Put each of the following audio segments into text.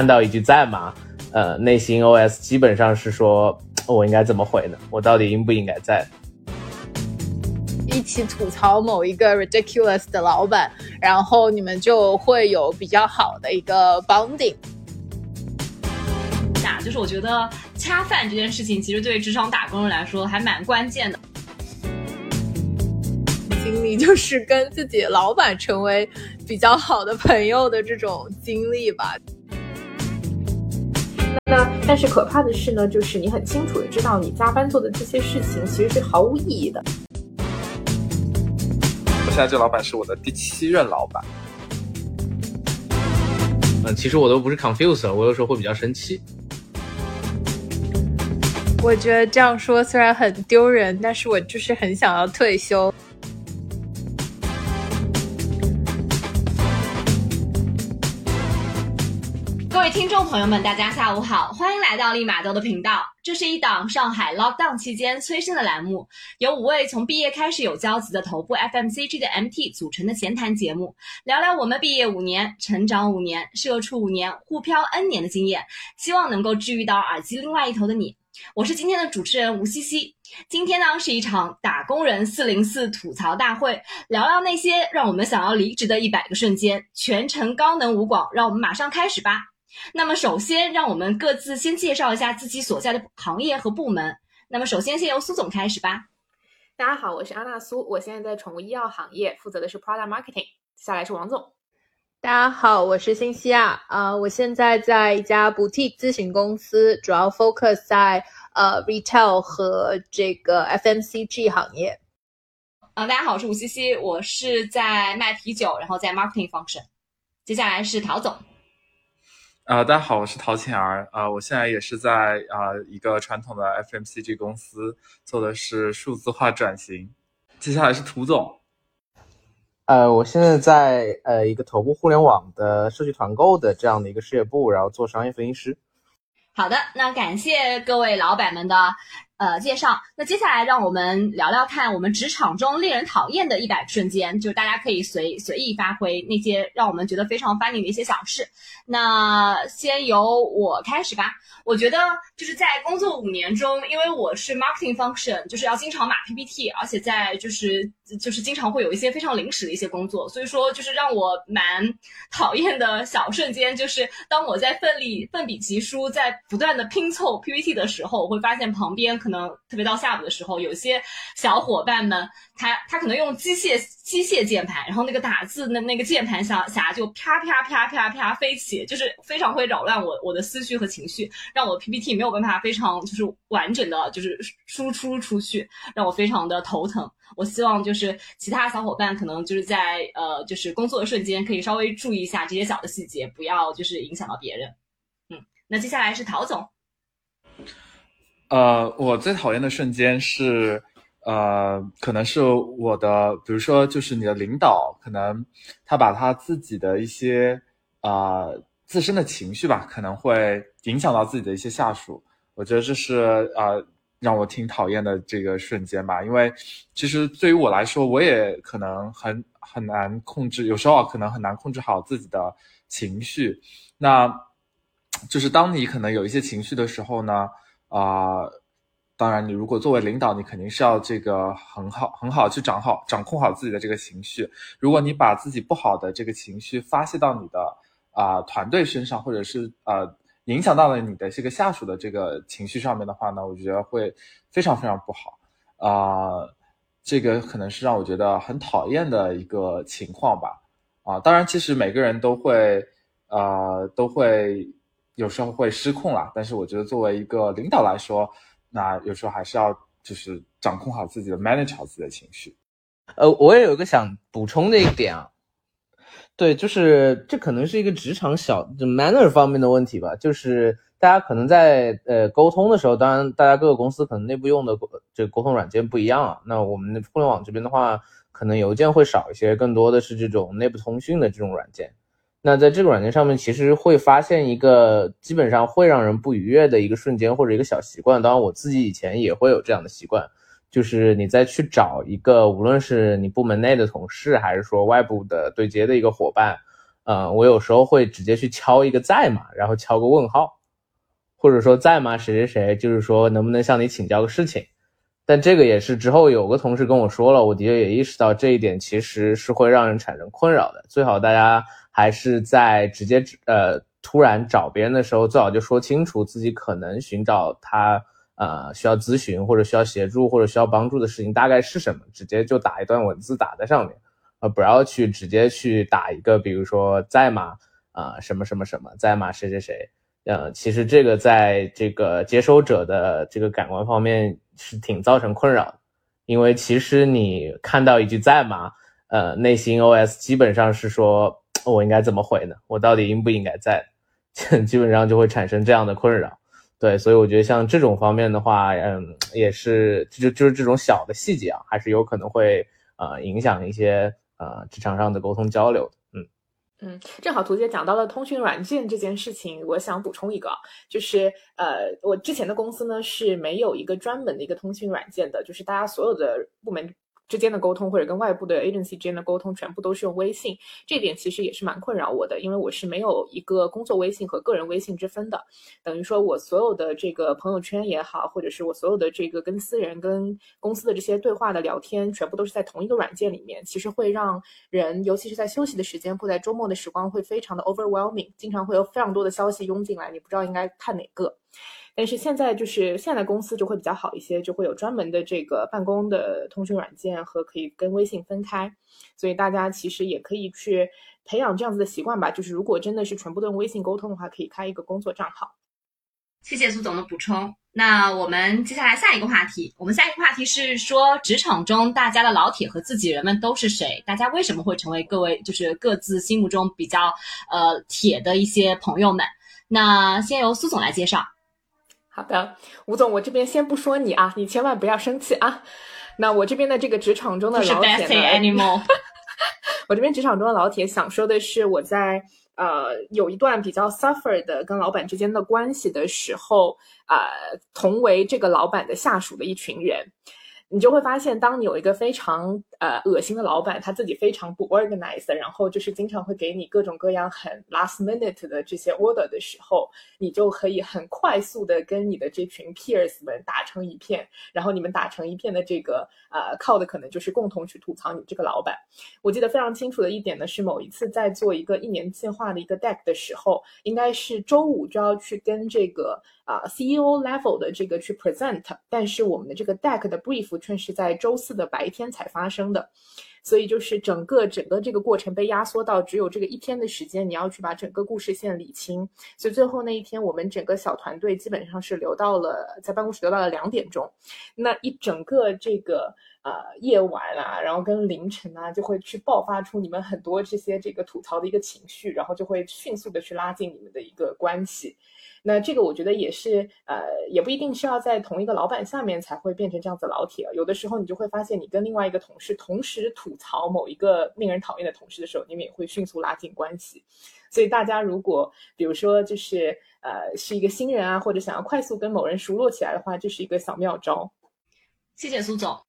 看到一句在吗？呃，内心 OS 基本上是说，我应该怎么回呢？我到底应不应该在？一起吐槽某一个 ridiculous 的老板，然后你们就会有比较好的一个 bonding。那就是我觉得恰饭这件事情，其实对职场打工人来说还蛮关键的。经历就是跟自己老板成为比较好的朋友的这种经历吧。那但是可怕的是呢，就是你很清楚的知道你加班做的这些事情其实是毫无意义的。我现在这老板是我的第七任老板。嗯，其实我都不是 confused，我有时候会比较生气。我觉得这样说虽然很丢人，但是我就是很想要退休。各位听众朋友们，大家下午好，欢迎来到立马豆的频道。这是一档上海 lockdown 期间催生的栏目，由五位从毕业开始有交集的头部 FMCG 的 MT 组成的闲谈节目，聊聊我们毕业五年、成长五年、社畜五年、互漂 N 年的经验，希望能够治愈到耳机另外一头的你。我是今天的主持人吴茜茜。今天呢是一场打工人四零四吐槽大会，聊聊那些让我们想要离职的一百个瞬间，全程高能无广，让我们马上开始吧。那么首先，让我们各自先介绍一下自己所在的行业和部门。那么首先，先由苏总开始吧。大家好，我是安娜苏，我现在在宠物医药行业，负责的是 product marketing。接下来是王总。大家好，我是新西亚啊，我现在在一家 boutique 咨询公司，主要 focus 在呃 retail 和这个 FMCG 行业。啊，大家好，我是吴西西，我是在卖啤酒，然后在 marketing function。接下来是陶总。啊，大家好，我是陶浅儿啊，我现在也是在啊一个传统的 FMCG 公司做的是数字化转型。接下来是涂总。呃，我现在在呃一个头部互联网的社区团购的这样的一个事业部，然后做商业分析师。好的，那感谢各位老板们的。呃，介绍。那接下来让我们聊聊看，我们职场中令人讨厌的一百瞬间，就是大家可以随随意发挥那些让我们觉得非常 funny 的一些小事。那先由我开始吧。我觉得就是在工作五年中，因为我是 marketing function，就是要经常码 PPT，而且在就是就是经常会有一些非常临时的一些工作，所以说就是让我蛮 讨厌的小瞬间，就是当我在奋力奋笔疾书，在不断的拼凑 PPT 的时候，我会发现旁边可。能特别到下午的时候，有些小伙伴们，他他可能用机械机械键盘，然后那个打字的那个键盘侠侠就啪啪啪啪啪飞起，就是非常会扰乱我我的思绪和情绪，让我 PPT 没有办法非常就是完整的就是输出出去，让我非常的头疼。我希望就是其他小伙伴可能就是在呃就是工作的瞬间可以稍微注意一下这些小的细节，不要就是影响到别人。嗯，那接下来是陶总。呃，我最讨厌的瞬间是，呃，可能是我的，比如说，就是你的领导，可能他把他自己的一些啊自身的情绪吧，可能会影响到自己的一些下属。我觉得这是啊让我挺讨厌的这个瞬间吧，因为其实对于我来说，我也可能很很难控制，有时候可能很难控制好自己的情绪。那就是当你可能有一些情绪的时候呢？啊，当然，你如果作为领导，你肯定是要这个很好、很好去掌好、掌控好自己的这个情绪。如果你把自己不好的这个情绪发泄到你的啊团队身上，或者是呃影响到了你的这个下属的这个情绪上面的话呢，我觉得会非常非常不好啊。这个可能是让我觉得很讨厌的一个情况吧。啊，当然，其实每个人都会呃都会。有时候会失控啦，但是我觉得作为一个领导来说，那有时候还是要就是掌控好自己的，manage 好自己的情绪。呃，我也有一个想补充的一点啊，对，就是这可能是一个职场小就 manner 方面的问题吧，就是大家可能在呃沟通的时候，当然大家各个公司可能内部用的这个沟通软件不一样啊。那我们互联网这边的话，可能邮件会少一些，更多的是这种内部通讯的这种软件。那在这个软件上面，其实会发现一个基本上会让人不愉悦的一个瞬间或者一个小习惯。当然，我自己以前也会有这样的习惯，就是你再去找一个，无论是你部门内的同事，还是说外部的对接的一个伙伴，呃，我有时候会直接去敲一个在吗，然后敲个问号，或者说在吗谁谁谁，就是说能不能向你请教个事情。但这个也是之后有个同事跟我说了，我的确也意识到这一点其实是会让人产生困扰的。最好大家还是在直接呃突然找别人的时候，最好就说清楚自己可能寻找他呃需要咨询或者需要协助或者需要帮助的事情大概是什么，直接就打一段文字打在上面。呃，不要去直接去打一个，比如说在吗？啊，什么什么什么在吗？谁谁谁？呃，其实这个在这个接收者的这个感官方面是挺造成困扰的，因为其实你看到一句在吗？呃，内心 OS 基本上是说我应该怎么回呢？我到底应不应该在？基本上就会产生这样的困扰。对，所以我觉得像这种方面的话，嗯，也是就就是这种小的细节啊，还是有可能会呃影响一些。呃，职场上的沟通交流，嗯嗯，正好图姐讲到了通讯软件这件事情，我想补充一个，就是呃，我之前的公司呢是没有一个专门的一个通讯软件的，就是大家所有的部门。之间的沟通或者跟外部的 agency 之间的沟通，全部都是用微信，这点其实也是蛮困扰我的，因为我是没有一个工作微信和个人微信之分的，等于说我所有的这个朋友圈也好，或者是我所有的这个跟私人、跟公司的这些对话的聊天，全部都是在同一个软件里面，其实会让人，尤其是在休息的时间或在周末的时光，会非常的 overwhelming，经常会有非常多的消息涌进来，你不知道应该看哪个。但是现在就是现在公司就会比较好一些，就会有专门的这个办公的通讯软件和可以跟微信分开，所以大家其实也可以去培养这样子的习惯吧。就是如果真的是全部都用微信沟通的话，可以开一个工作账号。谢谢苏总的补充。那我们接下来下一个话题，我们下一个话题是说职场中大家的老铁和自己人们都是谁？大家为什么会成为各位就是各自心目中比较呃铁的一些朋友们？那先由苏总来介绍。好的，吴总，我这边先不说你啊，你千万不要生气啊。那我这边的这个职场中的老铁呢？我这边职场中的老铁想说的是，我在呃有一段比较 suffer 的跟老板之间的关系的时候，呃，同为这个老板的下属的一群人。你就会发现，当你有一个非常呃恶心的老板，他自己非常不 organized，然后就是经常会给你各种各样很 last minute 的这些 order 的时候，你就可以很快速的跟你的这群 peers 们打成一片，然后你们打成一片的这个呃靠的可能就是共同去吐槽你这个老板。我记得非常清楚的一点呢，是某一次在做一个一年计划的一个 deck 的时候，应该是周五就要去跟这个。啊，CEO level 的这个去 present，但是我们的这个 deck 的 brief 却是在周四的白天才发生的，所以就是整个整个这个过程被压缩到只有这个一天的时间，你要去把整个故事线理清。所以最后那一天，我们整个小团队基本上是留到了在办公室留到了两点钟，那一整个这个呃夜晚啊，然后跟凌晨啊，就会去爆发出你们很多这些这个吐槽的一个情绪，然后就会迅速的去拉近你们的一个关系。那这个我觉得也是，呃，也不一定是要在同一个老板下面才会变成这样子老铁。有的时候你就会发现，你跟另外一个同事同时吐槽某一个令人讨厌的同事的时候，你们也会迅速拉近关系。所以大家如果比如说就是呃是一个新人啊，或者想要快速跟某人熟络起来的话，这是一个小妙招。谢谢苏总。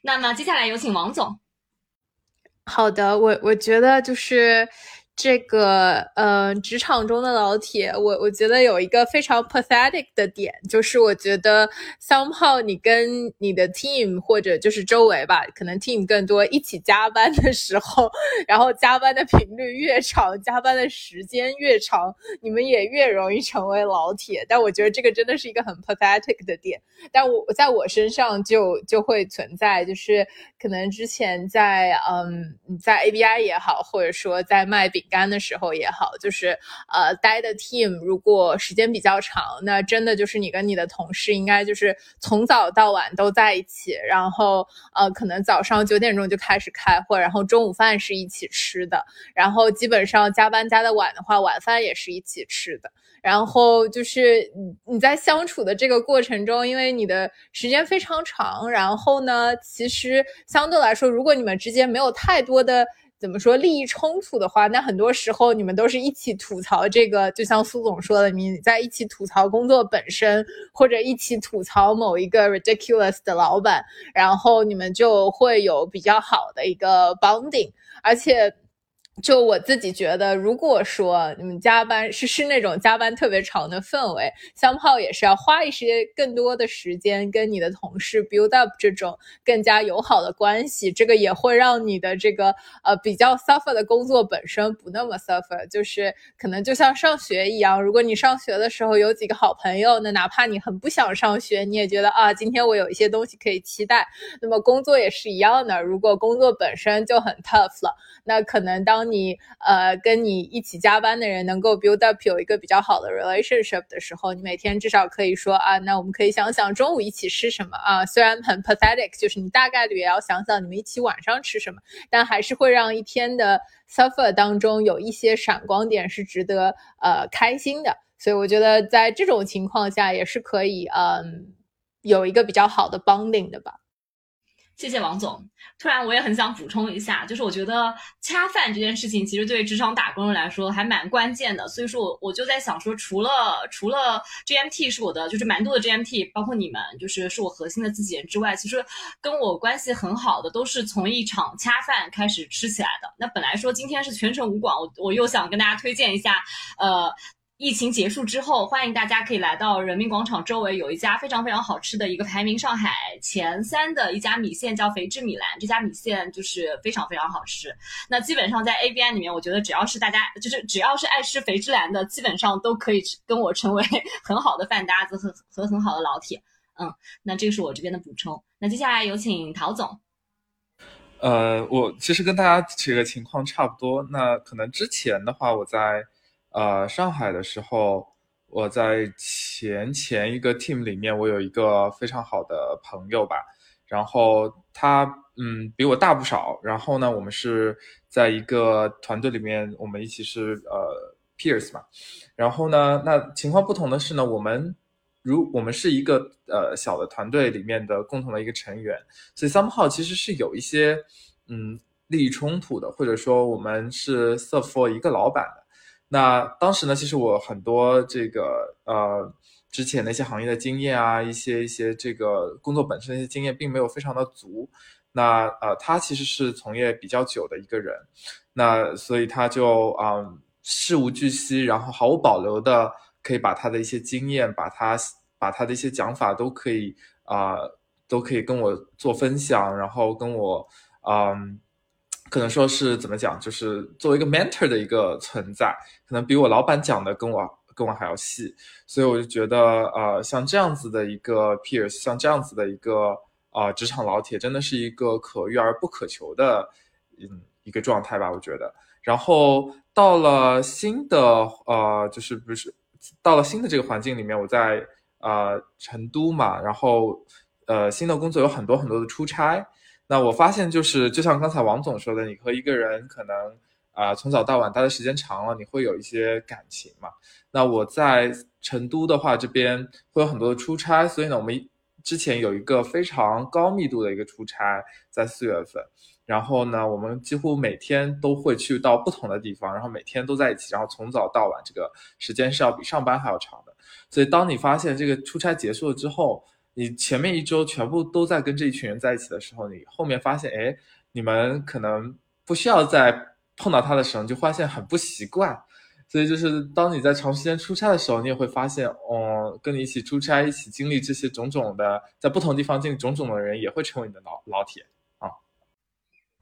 那么接下来有请王总。好的，我我觉得就是。这个呃，职场中的老铁，我我觉得有一个非常 pathetic 的点，就是我觉得 somehow 你跟你的 team 或者就是周围吧，可能 team 更多一起加班的时候，然后加班的频率越长，加班的时间越长，你们也越容易成为老铁。但我觉得这个真的是一个很 pathetic 的点，但我在我身上就就会存在，就是可能之前在嗯在 ABI 也好，或者说在卖饼。干的时候也好，就是呃，待的 team 如果时间比较长，那真的就是你跟你的同事应该就是从早到晚都在一起，然后呃，可能早上九点钟就开始开会，然后中午饭是一起吃的，然后基本上加班加的晚的话，晚饭也是一起吃的，然后就是你你在相处的这个过程中，因为你的时间非常长，然后呢，其实相对来说，如果你们之间没有太多的。怎么说利益冲突的话，那很多时候你们都是一起吐槽这个，就像苏总说的，你在一起吐槽工作本身，或者一起吐槽某一个 ridiculous 的老板，然后你们就会有比较好的一个 bonding，而且。就我自己觉得，如果说你们加班是是那种加班特别长的氛围，香炮也是要花一些更多的时间跟你的同事 build up 这种更加友好的关系，这个也会让你的这个呃比较 suffer 的工作本身不那么 suffer，就是可能就像上学一样，如果你上学的时候有几个好朋友，那哪怕你很不想上学，你也觉得啊今天我有一些东西可以期待。那么工作也是一样的，如果工作本身就很 tough 了，那可能当当你呃跟你一起加班的人能够 build up 有一个比较好的 relationship 的时候，你每天至少可以说啊，那我们可以想想中午一起吃什么啊。虽然很 pathetic，就是你大概率也要想想你们一起晚上吃什么，但还是会让一天的 suffer 当中有一些闪光点是值得呃开心的。所以我觉得在这种情况下也是可以嗯有一个比较好的 bonding 的吧。谢谢王总。突然，我也很想补充一下，就是我觉得恰饭这件事情，其实对职场打工人来说还蛮关键的。所以说，我我就在想说，除了除了 GMT 是我的，就是蛮多的 GMT，包括你们，就是是我核心的自己人之外，其实跟我关系很好的，都是从一场恰饭开始吃起来的。那本来说今天是全程无广，我我又想跟大家推荐一下，呃。疫情结束之后，欢迎大家可以来到人民广场周围有一家非常非常好吃的一个排名上海前三的一家米线，叫肥汁米兰。这家米线就是非常非常好吃。那基本上在 ABI 里面，我觉得只要是大家就是只要是爱吃肥汁兰的，基本上都可以跟我成为 很好的饭搭子和和很好的老铁。嗯，那这个是我这边的补充。那接下来有请陶总。呃，我其实跟大家这个情况差不多。那可能之前的话，我在。呃，上海的时候，我在前前一个 team 里面，我有一个非常好的朋友吧，然后他嗯比我大不少，然后呢，我们是在一个团队里面，我们一起是呃 peers 嘛，然后呢，那情况不同的是呢，我们如我们是一个呃小的团队里面的共同的一个成员，所以 somehow 其实是有一些嗯利益冲突的，或者说我们是 serve for 一个老板的。那当时呢，其实我很多这个呃之前的一些行业的经验啊，一些一些这个工作本身的一些经验，并没有非常的足。那呃，他其实是从业比较久的一个人，那所以他就啊事无巨细，然后毫无保留的可以把他的一些经验，把他把他的一些讲法都可以啊都可以跟我做分享，然后跟我嗯。可能说是怎么讲，就是作为一个 mentor 的一个存在，可能比我老板讲的跟我跟我还要细，所以我就觉得，呃，像这样子的一个 peers，像这样子的一个啊职场老铁，真的是一个可遇而不可求的，嗯，一个状态吧，我觉得。然后到了新的，呃，就是不是到了新的这个环境里面，我在呃成都嘛，然后呃新的工作有很多很多的出差。那我发现就是，就像刚才王总说的，你和一个人可能啊从早到晚待的时间长了，你会有一些感情嘛。那我在成都的话，这边会有很多的出差，所以呢，我们之前有一个非常高密度的一个出差，在四月份。然后呢，我们几乎每天都会去到不同的地方，然后每天都在一起，然后从早到晚，这个时间是要比上班还要长的。所以当你发现这个出差结束了之后，你前面一周全部都在跟这一群人在一起的时候，你后面发现，哎，你们可能不需要再碰到他的时候，你就发现很不习惯。所以就是当你在长时间出差的时候，你也会发现，哦，跟你一起出差、一起经历这些种种的，在不同地方经历种种的人，也会成为你的老老铁啊。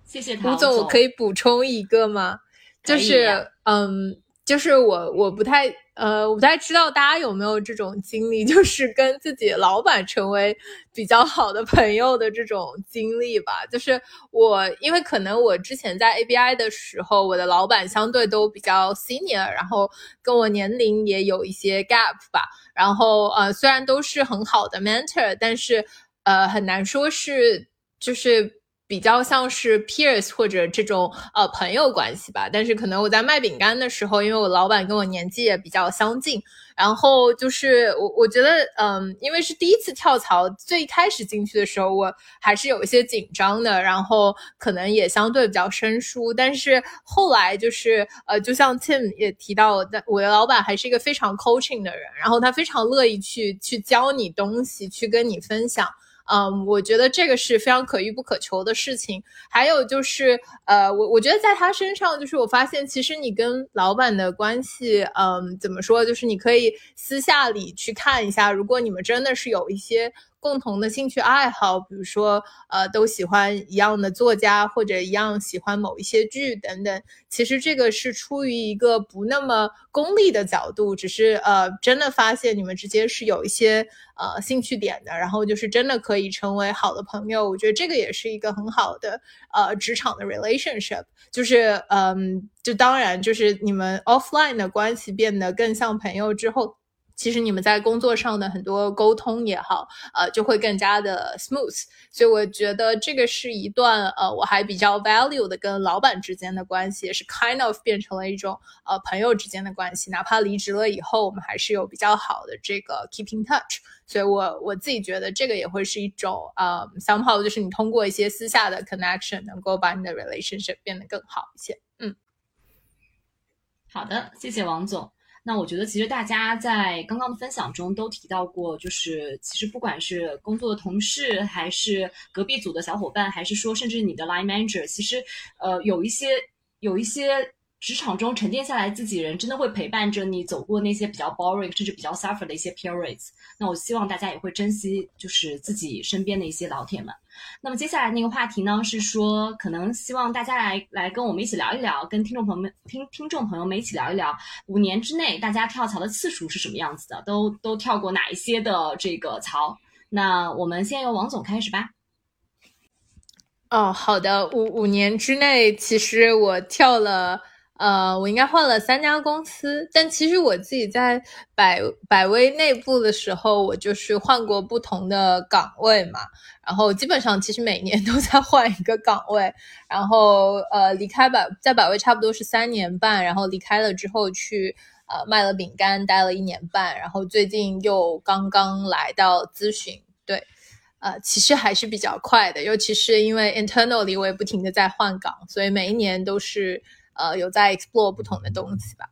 谢谢吴总，我可以补充一个吗？就是，嗯。就是我我不太呃我不太知道大家有没有这种经历，就是跟自己老板成为比较好的朋友的这种经历吧。就是我因为可能我之前在 ABI 的时候，我的老板相对都比较 senior，然后跟我年龄也有一些 gap 吧。然后呃虽然都是很好的 mentor，但是呃很难说是就是。比较像是 peers 或者这种呃朋友关系吧，但是可能我在卖饼干的时候，因为我老板跟我年纪也比较相近，然后就是我我觉得嗯，因为是第一次跳槽，最开始进去的时候我还是有一些紧张的，然后可能也相对比较生疏，但是后来就是呃，就像 Tim 也提到，的，我的老板还是一个非常 coaching 的人，然后他非常乐意去去教你东西，去跟你分享。嗯，我觉得这个是非常可遇不可求的事情。还有就是，呃，我我觉得在他身上，就是我发现其实你跟老板的关系，嗯，怎么说，就是你可以私下里去看一下，如果你们真的是有一些。共同的兴趣爱好，比如说，呃，都喜欢一样的作家，或者一样喜欢某一些剧等等。其实这个是出于一个不那么功利的角度，只是呃，真的发现你们之间是有一些呃兴趣点的，然后就是真的可以成为好的朋友。我觉得这个也是一个很好的呃职场的 relationship，就是嗯，就当然就是你们 offline 的关系变得更像朋友之后。其实你们在工作上的很多沟通也好，呃，就会更加的 smooth。所以我觉得这个是一段呃，我还比较 value 的跟老板之间的关系，也是 kind of 变成了一种呃朋友之间的关系。哪怕离职了以后，我们还是有比较好的这个 keeping touch。所以我我自己觉得这个也会是一种呃 somehow 就是你通过一些私下的 connection 能够把你的 relationship 变得更好一些。嗯，好的，谢谢王总。那我觉得，其实大家在刚刚的分享中都提到过，就是其实不管是工作的同事，还是隔壁组的小伙伴，还是说甚至你的 line manager，其实，呃，有一些有一些。职场中沉淀下来自己人，真的会陪伴着你走过那些比较 boring 甚至比较 suffer 的一些 periods。那我希望大家也会珍惜，就是自己身边的一些老铁们。那么接下来那个话题呢，是说可能希望大家来来跟我们一起聊一聊，跟听众朋友们听听众朋友们一起聊一聊，五年之内大家跳槽的次数是什么样子的，都都跳过哪一些的这个槽？那我们先由王总开始吧。哦，好的，五五年之内，其实我跳了。呃，我应该换了三家公司，但其实我自己在百百威内部的时候，我就是换过不同的岗位嘛，然后基本上其实每年 都在换一个岗位，然后呃离开百在百威差不多是三年半，然后离开了之后去呃卖了饼干待了一年半，然后最近又刚刚来到咨询，对，呃其实还是比较快的，尤其是因为 internally 我也不停的在换岗，所以每一年都是。呃，有在 explore 不同的东西吧。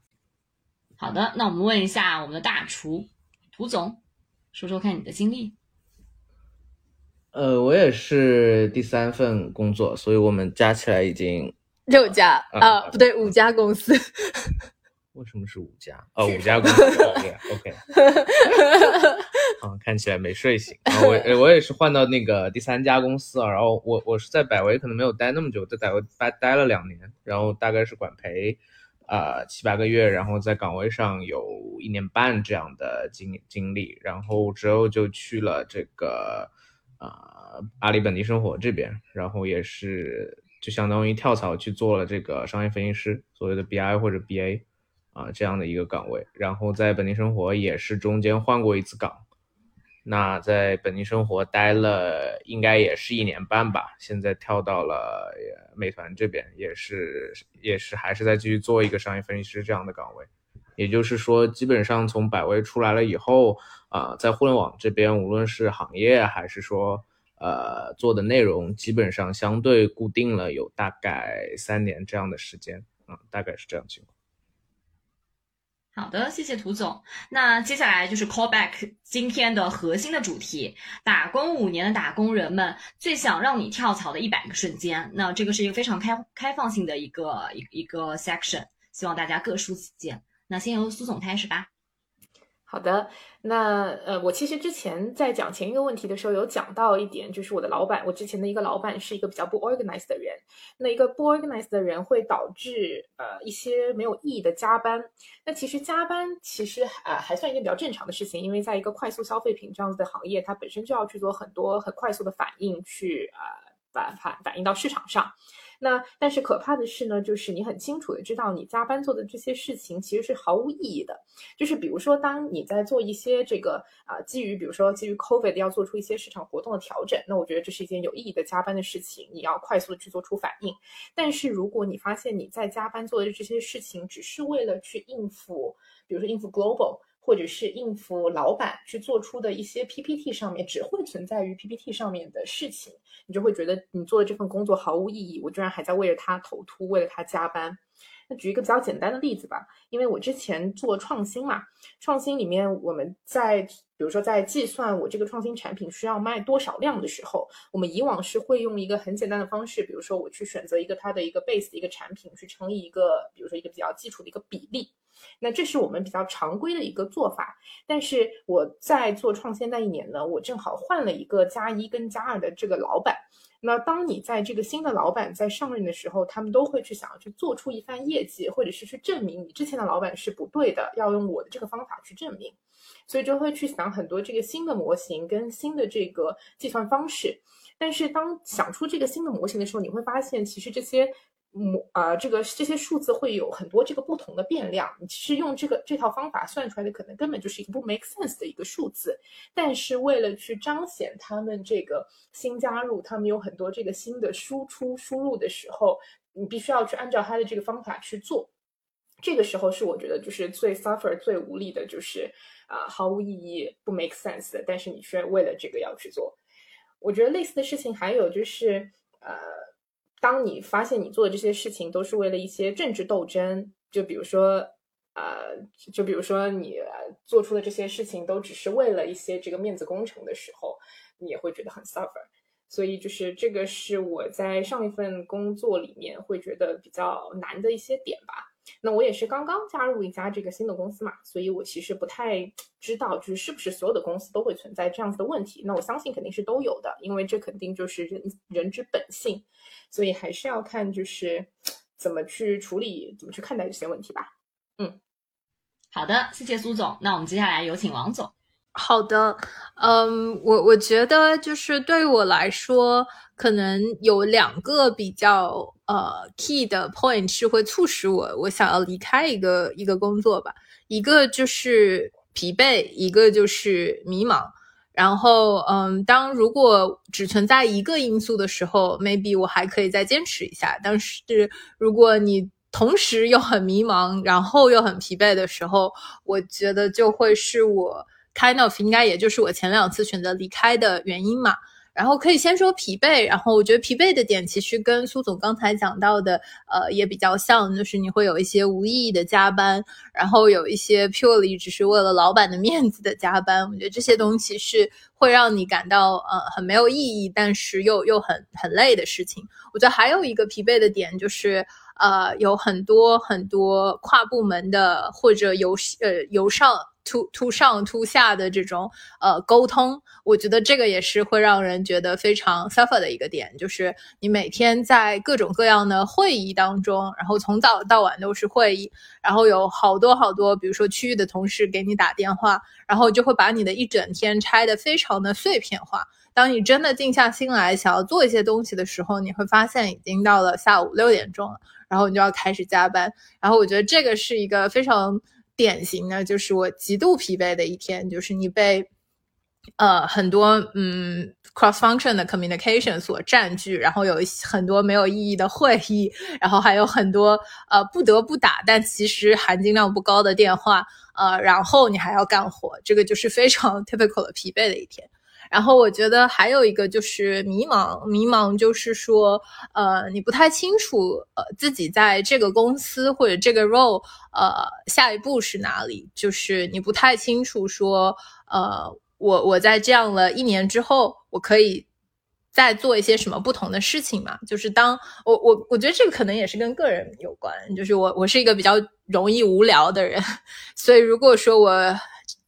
好的，那我们问一下我们的大厨涂总，说说看你的经历。呃，我也是第三份工作，所以我们加起来已经六家啊，不对，五家公司。为什么是五家？哦，五家公司。OK。啊，看起来没睡醒。我我也是换到那个第三家公司啊，然后我我是在百威可能没有待那么久，在百威待待了两年，然后大概是管培啊七八个月，然后在岗位上有一年半这样的经经历，然后之后就去了这个啊阿里本地生活这边，然后也是就相当于跳槽去做了这个商业分析师，所谓的 BI 或者 BA。啊，这样的一个岗位，然后在本地生活也是中间换过一次岗，那在本地生活待了应该也是一年半吧，现在跳到了美团这边，也是也是还是在继续做一个商业分析师这样的岗位，也就是说，基本上从百威出来了以后，啊，在互联网这边，无论是行业还是说呃做的内容，基本上相对固定了有大概三年这样的时间，啊，大概是这样情况。好的，谢谢涂总。那接下来就是 callback 今天的核心的主题：打工五年的打工人们最想让你跳槽的一百个瞬间。那这个是一个非常开开放性的一个一一个 section，希望大家各抒己见。那先由苏总开始吧。好的，那呃，我其实之前在讲前一个问题的时候有讲到一点，就是我的老板，我之前的一个老板是一个比较不 organized 的人，那一个不 organized 的人会导致呃一些没有意义的加班。那其实加班其实啊还算一件比较正常的事情，因为在一个快速消费品这样子的行业，它本身就要去做很多很快速的反应，去呃反反反映到市场上。那但是可怕的是呢，就是你很清楚的知道你加班做的这些事情其实是毫无意义的。就是比如说，当你在做一些这个啊，基于比如说基于 COVID 要做出一些市场活动的调整，那我觉得这是一件有意义的加班的事情，你要快速的去做出反应。但是如果你发现你在加班做的这些事情只是为了去应付，比如说应付 Global。或者是应付老板去做出的一些 PPT 上面只会存在于 PPT 上面的事情，你就会觉得你做的这份工作毫无意义。我居然还在为了他头秃，为了他加班。那举一个比较简单的例子吧，因为我之前做创新嘛，创新里面我们在比如说在计算我这个创新产品需要卖多少量的时候，我们以往是会用一个很简单的方式，比如说我去选择一个它的一个 base 的一个产品去乘以一个，比如说一个比较基础的一个比例。那这是我们比较常规的一个做法，但是我在做创新那一年呢，我正好换了一个加一跟加二的这个老板。那当你在这个新的老板在上任的时候，他们都会去想要去做出一番业绩，或者是去证明你之前的老板是不对的，要用我的这个方法去证明，所以就会去想很多这个新的模型跟新的这个计算方式。但是当想出这个新的模型的时候，你会发现其实这些。模啊，这个这些数字会有很多这个不同的变量。你其实用这个这套方法算出来的，可能根本就是一个不 make sense 的一个数字。但是为了去彰显他们这个新加入，他们有很多这个新的输出输入的时候，你必须要去按照他的这个方法去做。这个时候是我觉得就是最 suffer 最无力的，就是啊毫无意义不 make sense 的。但是你却为了这个要去做。我觉得类似的事情还有就是呃。当你发现你做的这些事情都是为了一些政治斗争，就比如说，呃，就比如说你做出的这些事情都只是为了一些这个面子工程的时候，你也会觉得很 suffer。所以就是这个是我在上一份工作里面会觉得比较难的一些点吧。那我也是刚刚加入一家这个新的公司嘛，所以我其实不太知道，就是是不是所有的公司都会存在这样子的问题。那我相信肯定是都有的，因为这肯定就是人人之本性，所以还是要看就是怎么去处理，怎么去看待这些问题吧。嗯，好的，谢谢苏总。那我们接下来有请王总。好的，嗯，我我觉得就是对于我来说，可能有两个比较呃 key 的 point 是会促使我我想要离开一个一个工作吧。一个就是疲惫，一个就是迷茫。然后，嗯，当如果只存在一个因素的时候，maybe 我还可以再坚持一下。但是如果你同时又很迷茫，然后又很疲惫的时候，我觉得就会是我。Kind of 应该也就是我前两次选择离开的原因嘛。然后可以先说疲惫，然后我觉得疲惫的点其实跟苏总刚才讲到的，呃，也比较像，就是你会有一些无意义的加班，然后有一些 purely 只是为了老板的面子的加班。我觉得这些东西是会让你感到呃很没有意义，但是又又很很累的事情。我觉得还有一个疲惫的点就是。呃，有很多很多跨部门的或者由呃由上突突上突下的这种呃沟通，我觉得这个也是会让人觉得非常 suffer 的一个点，就是你每天在各种各样的会议当中，然后从早到晚都是会议，然后有好多好多，比如说区域的同事给你打电话，然后就会把你的一整天拆得非常的碎片化。当你真的静下心来想要做一些东西的时候，你会发现已经到了下午六点钟了。然后你就要开始加班，然后我觉得这个是一个非常典型的，就是我极度疲惫的一天，就是你被呃很多嗯 cross function 的 communication 所占据，然后有很多没有意义的会议，然后还有很多呃不得不打但其实含金量不高的电话，呃，然后你还要干活，这个就是非常 typical 的疲惫的一天。然后我觉得还有一个就是迷茫，迷茫就是说，呃，你不太清楚，呃，自己在这个公司或者这个 role，呃，下一步是哪里？就是你不太清楚说，呃，我我在这样了一年之后，我可以再做一些什么不同的事情嘛？就是当我我我觉得这个可能也是跟个人有关，就是我我是一个比较容易无聊的人，所以如果说我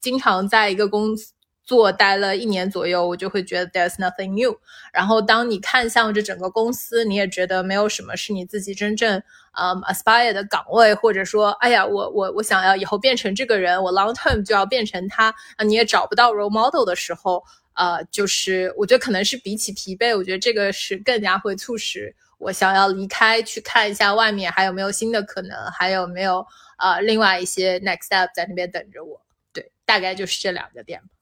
经常在一个公司。做待了一年左右，我就会觉得 there's nothing new。然后当你看向这整个公司，你也觉得没有什么是你自己真正呃 aspire 的岗位，或者说，哎呀，我我我想要以后变成这个人，我 long term 就要变成他，啊，你也找不到 role model 的时候，呃，就是我觉得可能是比起疲惫，我觉得这个是更加会促使我想要离开，去看一下外面还有没有新的可能，还有没有呃另外一些 next step 在那边等着我。对，大概就是这两个点吧。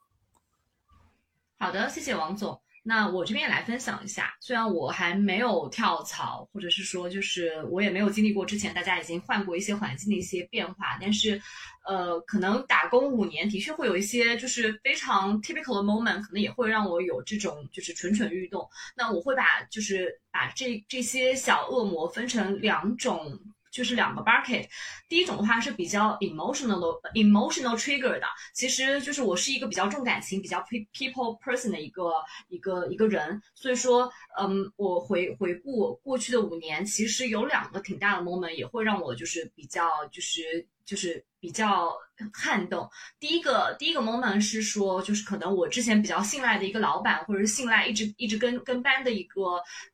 好的，谢谢王总。那我这边也来分享一下，虽然我还没有跳槽，或者是说就是我也没有经历过之前大家已经换过一些环境的一些变化，但是，呃，可能打工五年的确会有一些就是非常 typical 的 moment，可能也会让我有这种就是蠢蠢欲动。那我会把就是把这这些小恶魔分成两种。就是两个 bucket。第一种的话是比较 emotional 的 emotional trigger 的，其实就是我是一个比较重感情、比较 people person 的一个一个一个人，所以说，嗯，我回回顾过去的五年，其实有两个挺大的 moment 也会让我就是比较就是就是比较。撼动。第一个第一个 moment 是说，就是可能我之前比较信赖的一个老板，或者是信赖一直一直跟跟班的一个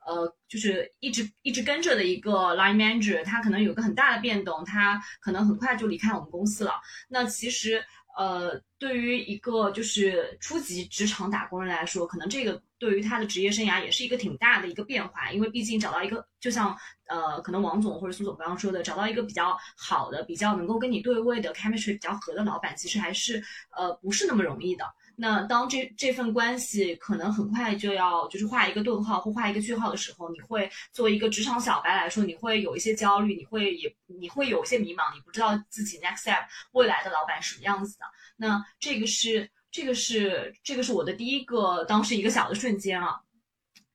呃，就是一直一直跟着的一个 line manager，他可能有个很大的变动，他可能很快就离开我们公司了。那其实呃，对于一个就是初级职场打工人来说，可能这个。对于他的职业生涯也是一个挺大的一个变化，因为毕竟找到一个，就像呃，可能王总或者苏总刚刚说的，找到一个比较好的、比较能够跟你对位的 chemistry 比较合的老板，其实还是呃不是那么容易的。那当这这份关系可能很快就要就是画一个顿号或画一个句号的时候，你会作为一个职场小白来说，你会有一些焦虑，你会也你会有一些迷茫，你不知道自己 next step 未来的老板什么样子的。那这个是。这个是这个是我的第一个当时一个小的瞬间啊，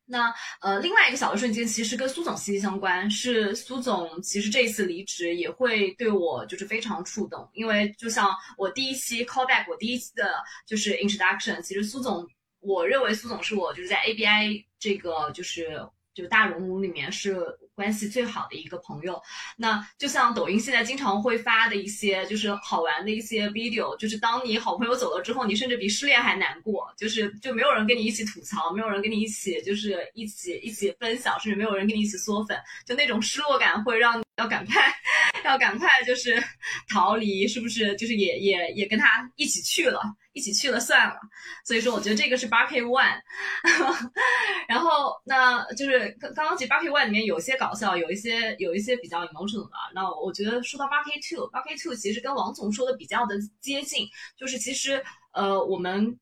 那呃另外一个小的瞬间其实跟苏总息息相关，是苏总其实这一次离职也会对我就是非常触动，因为就像我第一期 callback 我第一期的就是 introduction，其实苏总我认为苏总是我就是在 ABI 这个就是就大熔炉里面是。关系最好的一个朋友，那就像抖音现在经常会发的一些，就是好玩的一些 video，就是当你好朋友走了之后，你甚至比失恋还难过，就是就没有人跟你一起吐槽，没有人跟你一起就是一起一起分享，甚至没有人跟你一起嗦粉，就那种失落感会让你要赶快要赶快就是 逃离，是不是？就是也也也跟他一起去了。一起去了算了，所以说我觉得这个是八 K One，然后那就是刚刚其实八 K One 里面有些搞笑，有一些有一些比较 emotional 的。那我觉得说到八 K Two，八 K Two 其实跟王总说的比较的接近，就是其实呃我们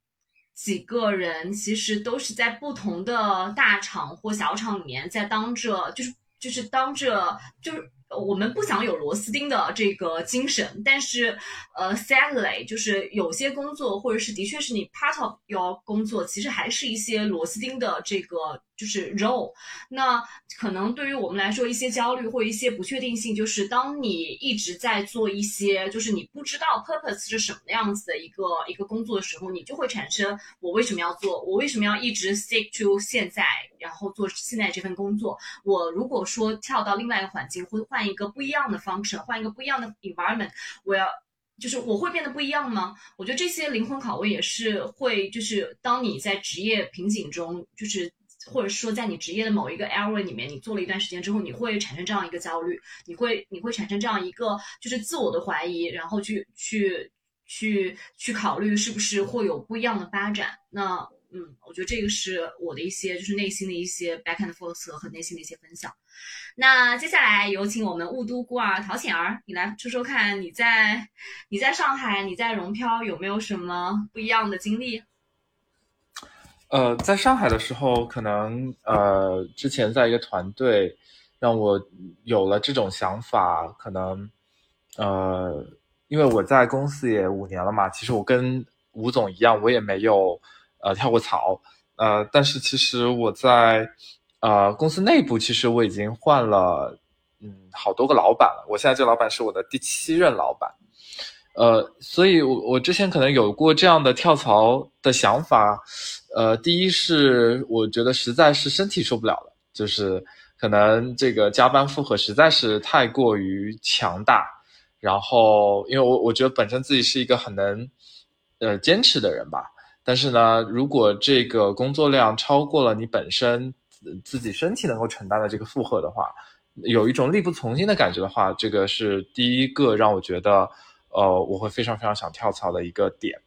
几个人其实都是在不同的大厂或小厂里面在当着，就是就是当着就是。我们不想有螺丝钉的这个精神，但是，呃，sadly，就是有些工作，或者是的确是你 part of your 工作，其实还是一些螺丝钉的这个。就是 role，那可能对于我们来说，一些焦虑或一些不确定性，就是当你一直在做一些，就是你不知道 purpose 是什么样子的一个一个工作的时候，你就会产生我为什么要做，我为什么要一直 stick to 现在，然后做现在这份工作。我如果说跳到另外一个环境，或换一个不一样的 function，换一个不一样的 environment，我要就是我会变得不一样吗？我觉得这些灵魂拷问也是会，就是当你在职业瓶颈中，就是。或者说，在你职业的某一个 area 里面，你做了一段时间之后，你会产生这样一个焦虑，你会你会产生这样一个就是自我的怀疑，然后去去去去考虑是不是会有不一样的发展。那嗯，我觉得这个是我的一些就是内心的一些 back and forth 和内心的一些分享。那接下来有请我们雾都孤儿陶浅儿，你来说说看，你在你在上海，你在融漂有没有什么不一样的经历？呃，在上海的时候，可能呃，之前在一个团队，让我有了这种想法。可能呃，因为我在公司也五年了嘛，其实我跟吴总一样，我也没有呃跳过槽。呃，但是其实我在呃公司内部，其实我已经换了嗯好多个老板了。我现在这老板是我的第七任老板。呃，所以我我之前可能有过这样的跳槽的想法。呃，第一是我觉得实在是身体受不了了，就是可能这个加班负荷实在是太过于强大。然后，因为我我觉得本身自己是一个很能呃坚持的人吧，但是呢，如果这个工作量超过了你本身自己身体能够承担的这个负荷的话，有一种力不从心的感觉的话，这个是第一个让我觉得呃我会非常非常想跳槽的一个点。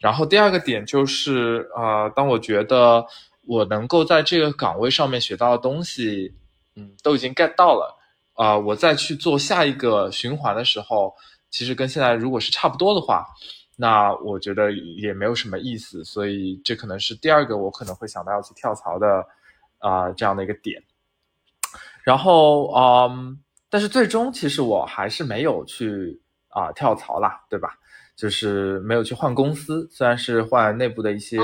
然后第二个点就是，呃，当我觉得我能够在这个岗位上面学到的东西，嗯，都已经 get 到了，啊，我再去做下一个循环的时候，其实跟现在如果是差不多的话，那我觉得也没有什么意思。所以这可能是第二个我可能会想到要去跳槽的，啊，这样的一个点。然后，嗯，但是最终其实我还是没有去啊跳槽啦，对吧？就是没有去换公司，虽然是换内部的一些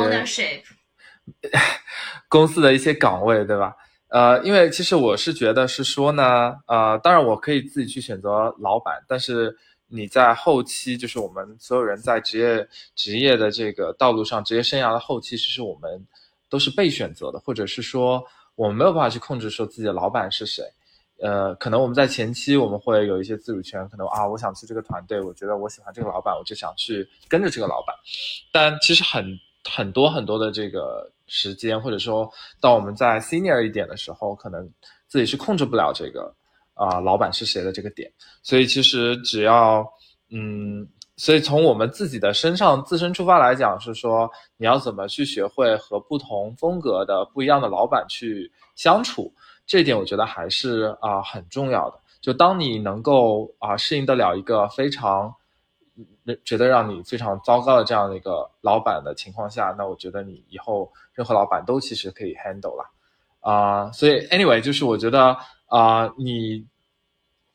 公司的一些岗位，对吧？呃，因为其实我是觉得是说呢，呃，当然我可以自己去选择老板，但是你在后期，就是我们所有人在职业职业的这个道路上，职业生涯的后期，其实我们都是被选择的，或者是说我们没有办法去控制说自己的老板是谁。呃，可能我们在前期我们会有一些自主权，可能啊，我想去这个团队，我觉得我喜欢这个老板，我就想去跟着这个老板。但其实很很多很多的这个时间，或者说到我们在 senior 一点的时候，可能自己是控制不了这个啊老板是谁的这个点。所以其实只要嗯，所以从我们自己的身上自身出发来讲，是说你要怎么去学会和不同风格的不一样的老板去相处。这点我觉得还是啊很重要的。就当你能够啊适应得了一个非常觉得让你非常糟糕的这样的一个老板的情况下，那我觉得你以后任何老板都其实可以 handle 了啊。所以 anyway，就是我觉得啊你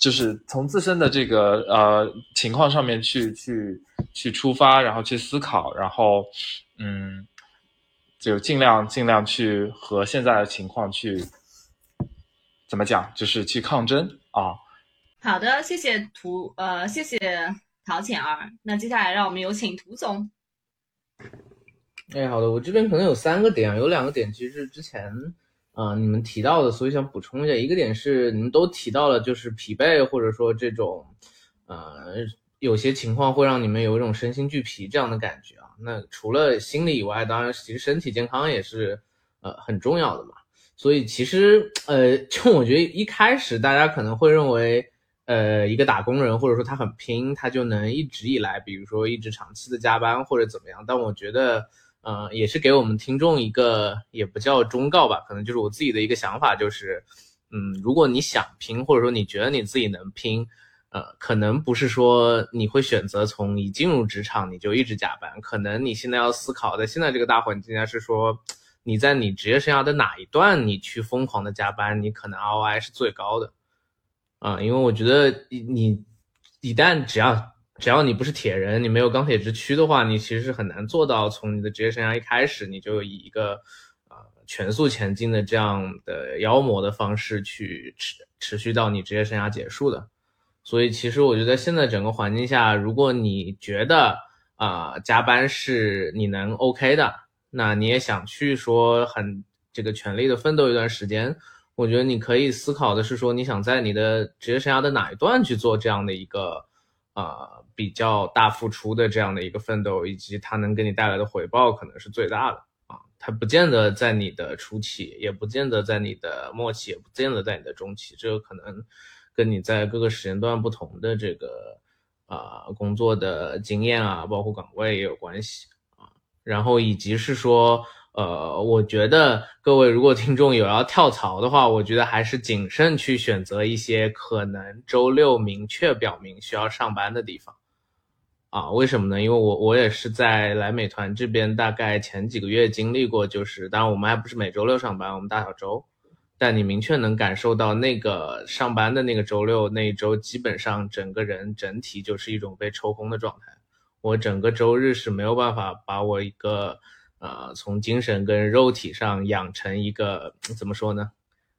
就是从自身的这个呃情况上面去去去出发，然后去思考，然后嗯就尽量尽量去和现在的情况去。怎么讲？就是去抗争啊！好的，谢谢涂呃，谢谢陶浅儿。那接下来让我们有请涂总。哎，好的，我这边可能有三个点，有两个点其实是之前啊你们提到的，所以想补充一下。一个点是你们都提到了，就是疲惫或者说这种呃有些情况会让你们有一种身心俱疲这样的感觉啊。那除了心理以外，当然其实身体健康也是呃很重要的嘛。所以其实，呃，就我觉得一开始大家可能会认为，呃，一个打工人或者说他很拼，他就能一直以来，比如说一直长期的加班或者怎么样。但我觉得，呃，也是给我们听众一个也不叫忠告吧，可能就是我自己的一个想法，就是，嗯，如果你想拼，或者说你觉得你自己能拼，呃，可能不是说你会选择从一进入职场你就一直加班，可能你现在要思考，在现在这个大环境下是说。你在你职业生涯的哪一段，你去疯狂的加班，你可能 ROI 是最高的，啊，因为我觉得你你一旦只要只要你不是铁人，你没有钢铁之躯的话，你其实是很难做到从你的职业生涯一开始你就以一个呃全速前进的这样的妖魔的方式去持持续到你职业生涯结束的。所以其实我觉得现在整个环境下，如果你觉得啊加班是你能 OK 的。那你也想去说很这个全力的奋斗一段时间，我觉得你可以思考的是说，你想在你的职业生涯的哪一段去做这样的一个，呃，比较大付出的这样的一个奋斗，以及它能给你带来的回报可能是最大的啊。它不见得在你的初期，也不见得在你的末期，也不见得在你的中期，这个可能跟你在各个时间段不同的这个，呃，工作的经验啊，包括岗位也有关系啊。然后以及是说，呃，我觉得各位如果听众有要跳槽的话，我觉得还是谨慎去选择一些可能周六明确表明需要上班的地方，啊，为什么呢？因为我我也是在来美团这边，大概前几个月经历过，就是当然我们还不是每周六上班，我们大小周，但你明确能感受到那个上班的那个周六那一周，基本上整个人整体就是一种被抽空的状态。我整个周日是没有办法把我一个，呃，从精神跟肉体上养成一个怎么说呢，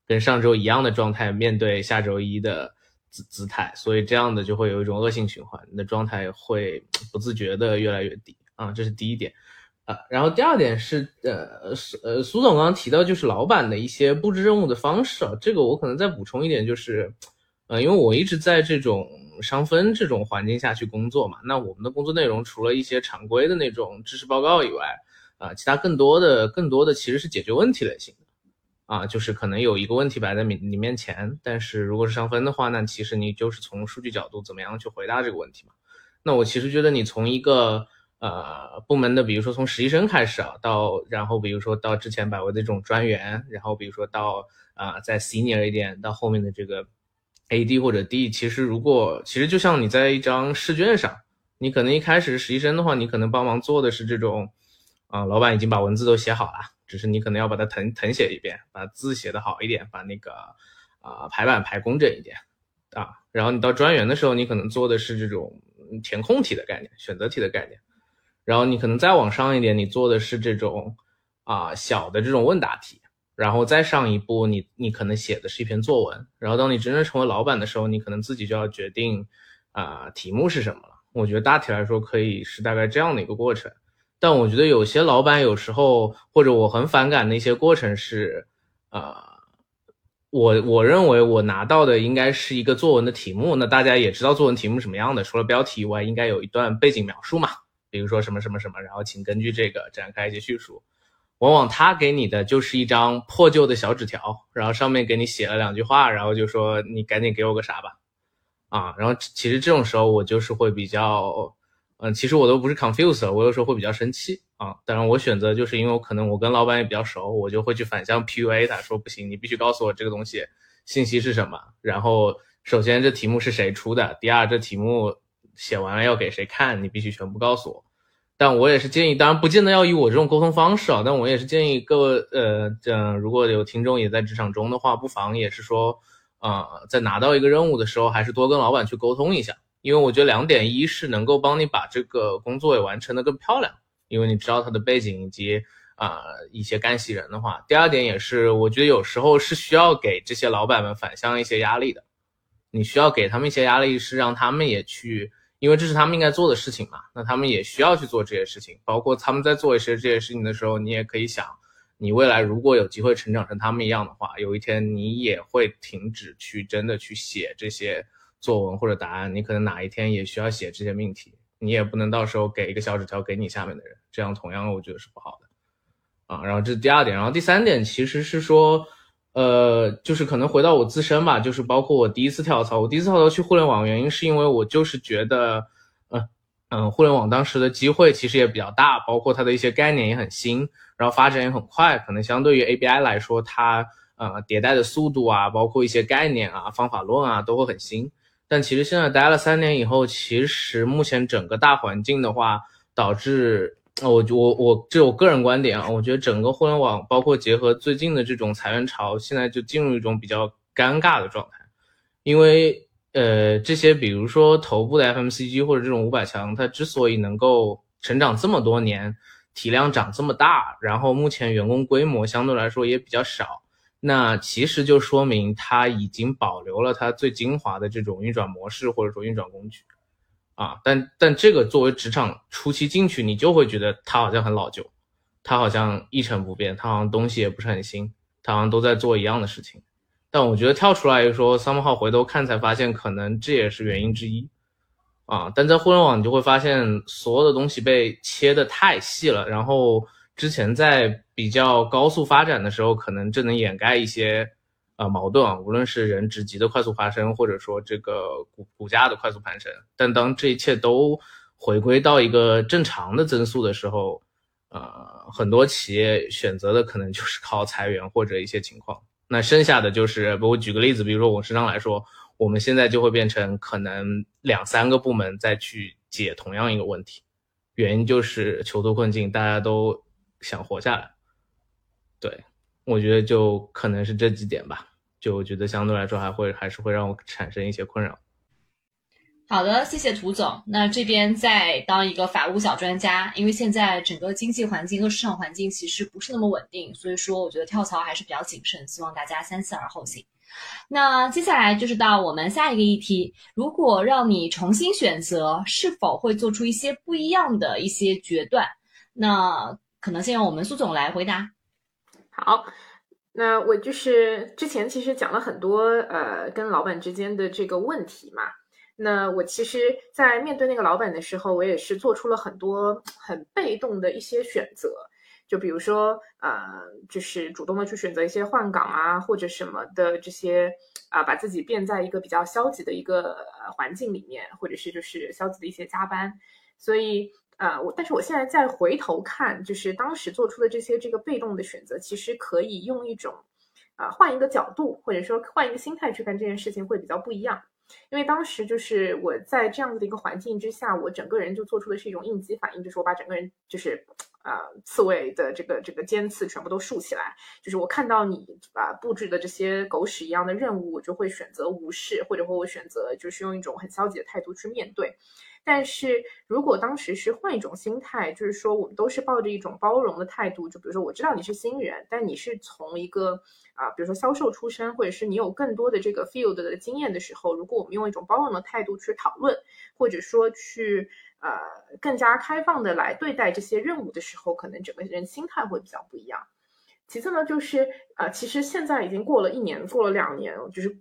跟上周一样的状态面对下周一的姿姿态，所以这样的就会有一种恶性循环，你的状态会不自觉的越来越低啊，这是第一点，啊，然后第二点是，呃，苏呃苏总刚刚提到就是老板的一些布置任务的方式啊，这个我可能再补充一点就是，呃，因为我一直在这种。商分这种环境下去工作嘛，那我们的工作内容除了一些常规的那种知识报告以外，啊，其他更多的更多的其实是解决问题类型的，啊，就是可能有一个问题摆在你你面前，但是如果是上分的话，那其实你就是从数据角度怎么样去回答这个问题嘛。那我其实觉得你从一个呃部门的，比如说从实习生开始啊，到然后比如说到之前百威的这种专员，然后比如说到啊再 senior 一点，到后面的这个。A D 或者 D，其实如果其实就像你在一张试卷上，你可能一开始实习生的话，你可能帮忙做的是这种，啊，老板已经把文字都写好了，只是你可能要把它誊誊写一遍，把字写的好一点，把那个啊排版排工整一点，啊，然后你到专员的时候，你可能做的是这种填空题的概念、选择题的概念，然后你可能再往上一点，你做的是这种啊小的这种问答题。然后再上一步，你你可能写的是一篇作文，然后当你真正成为老板的时候，你可能自己就要决定啊题目是什么了。我觉得大体来说可以是大概这样的一个过程。但我觉得有些老板有时候或者我很反感的一些过程是，呃，我我认为我拿到的应该是一个作文的题目，那大家也知道作文题目什么样的，除了标题以外，应该有一段背景描述嘛，比如说什么什么什么，然后请根据这个展开一些叙述。往往他给你的就是一张破旧的小纸条，然后上面给你写了两句话，然后就说你赶紧给我个啥吧，啊，然后其实这种时候我就是会比较。嗯，其实我都不是 confused，我有时候会比较生气啊。当然，我选择就是因为我可能我跟老板也比较熟，我就会去反向 PUA 他，说不行，你必须告诉我这个东西信息是什么。然后，首先这题目是谁出的，第二这题目写完了要给谁看，你必须全部告诉我。但我也是建议，当然不见得要以我这种沟通方式啊，但我也是建议各位，呃，这如果有听众也在职场中的话，不妨也是说，啊，在拿到一个任务的时候，还是多跟老板去沟通一下。因为我觉得两点，一是能够帮你把这个工作也完成的更漂亮，因为你知道他的背景以及啊一些干系人的话。第二点也是，我觉得有时候是需要给这些老板们反向一些压力的，你需要给他们一些压力，是让他们也去，因为这是他们应该做的事情嘛，那他们也需要去做这些事情。包括他们在做一些这些事情的时候，你也可以想，你未来如果有机会成长成他们一样的话，有一天你也会停止去真的去写这些。作文或者答案，你可能哪一天也需要写这些命题，你也不能到时候给一个小纸条给你下面的人，这样同样我觉得是不好的啊。然后这是第二点，然后第三点其实是说，呃，就是可能回到我自身吧，就是包括我第一次跳槽，我第一次跳槽去互联网，原因是因为我就是觉得，嗯嗯，互联网当时的机会其实也比较大，包括它的一些概念也很新，然后发展也很快，可能相对于 ABI 来说，它呃迭代的速度啊，包括一些概念啊、方法论啊都会很新。但其实现在待了三年以后，其实目前整个大环境的话，导致我我我这我个人观点啊，我觉得整个互联网，包括结合最近的这种裁员潮，现在就进入一种比较尴尬的状态。因为呃，这些比如说头部的 FMCG 或者这种五百强，它之所以能够成长这么多年，体量长这么大，然后目前员工规模相对来说也比较少。那其实就说明它已经保留了它最精华的这种运转模式或者说运转工具，啊，但但这个作为职场初期进去，你就会觉得它好像很老旧，它好像一成不变，它好像东西也不是很新，它好像都在做一样的事情。但我觉得跳出来说三 o 号回头看才发现，可能这也是原因之一，啊，但在互联网你就会发现所有的东西被切的太细了，然后。之前在比较高速发展的时候，可能这能掩盖一些呃矛盾啊，无论是人职级的快速爬升，或者说这个股股价的快速攀升。但当这一切都回归到一个正常的增速的时候，呃，很多企业选择的可能就是靠裁员或者一些情况。那剩下的就是，我举个例子，比如说我身上来说，我们现在就会变成可能两三个部门再去解同样一个问题，原因就是囚徒困境，大家都。想活下来，对我觉得就可能是这几点吧。就我觉得相对来说还会还是会让我产生一些困扰。好的，谢谢涂总。那这边再当一个法务小专家，因为现在整个经济环境和市场环境其实不是那么稳定，所以说我觉得跳槽还是比较谨慎，希望大家三思而后行。那接下来就是到我们下一个议题，如果让你重新选择，是否会做出一些不一样的一些决断？那可能先由我们苏总来回答。好，那我就是之前其实讲了很多呃跟老板之间的这个问题嘛。那我其实，在面对那个老板的时候，我也是做出了很多很被动的一些选择。就比如说呃，就是主动的去选择一些换岗啊，或者什么的这些啊，把自己变在一个比较消极的一个环境里面，或者是就是消极的一些加班，所以。啊，我但是我现在再回头看，就是当时做出的这些这个被动的选择，其实可以用一种啊换一个角度，或者说换一个心态去干这件事情会比较不一样。因为当时就是我在这样子的一个环境之下，我整个人就做出的是一种应激反应，就是我把整个人就是啊刺猬的这个这个尖刺全部都竖起来。就是我看到你啊布置的这些狗屎一样的任务，我就会选择无视，或者说我选择就是用一种很消极的态度去面对。但是如果当时是换一种心态，就是说我们都是抱着一种包容的态度，就比如说我知道你是新人，但你是从一个啊，比如说销售出身，或者是你有更多的这个 field 的经验的时候，如果我们用一种包容的态度去讨论，或者说去呃更加开放的来对待这些任务的时候，可能整个人心态会比较不一样。其次呢，就是啊，其实现在已经过了一年，过了两年，就是。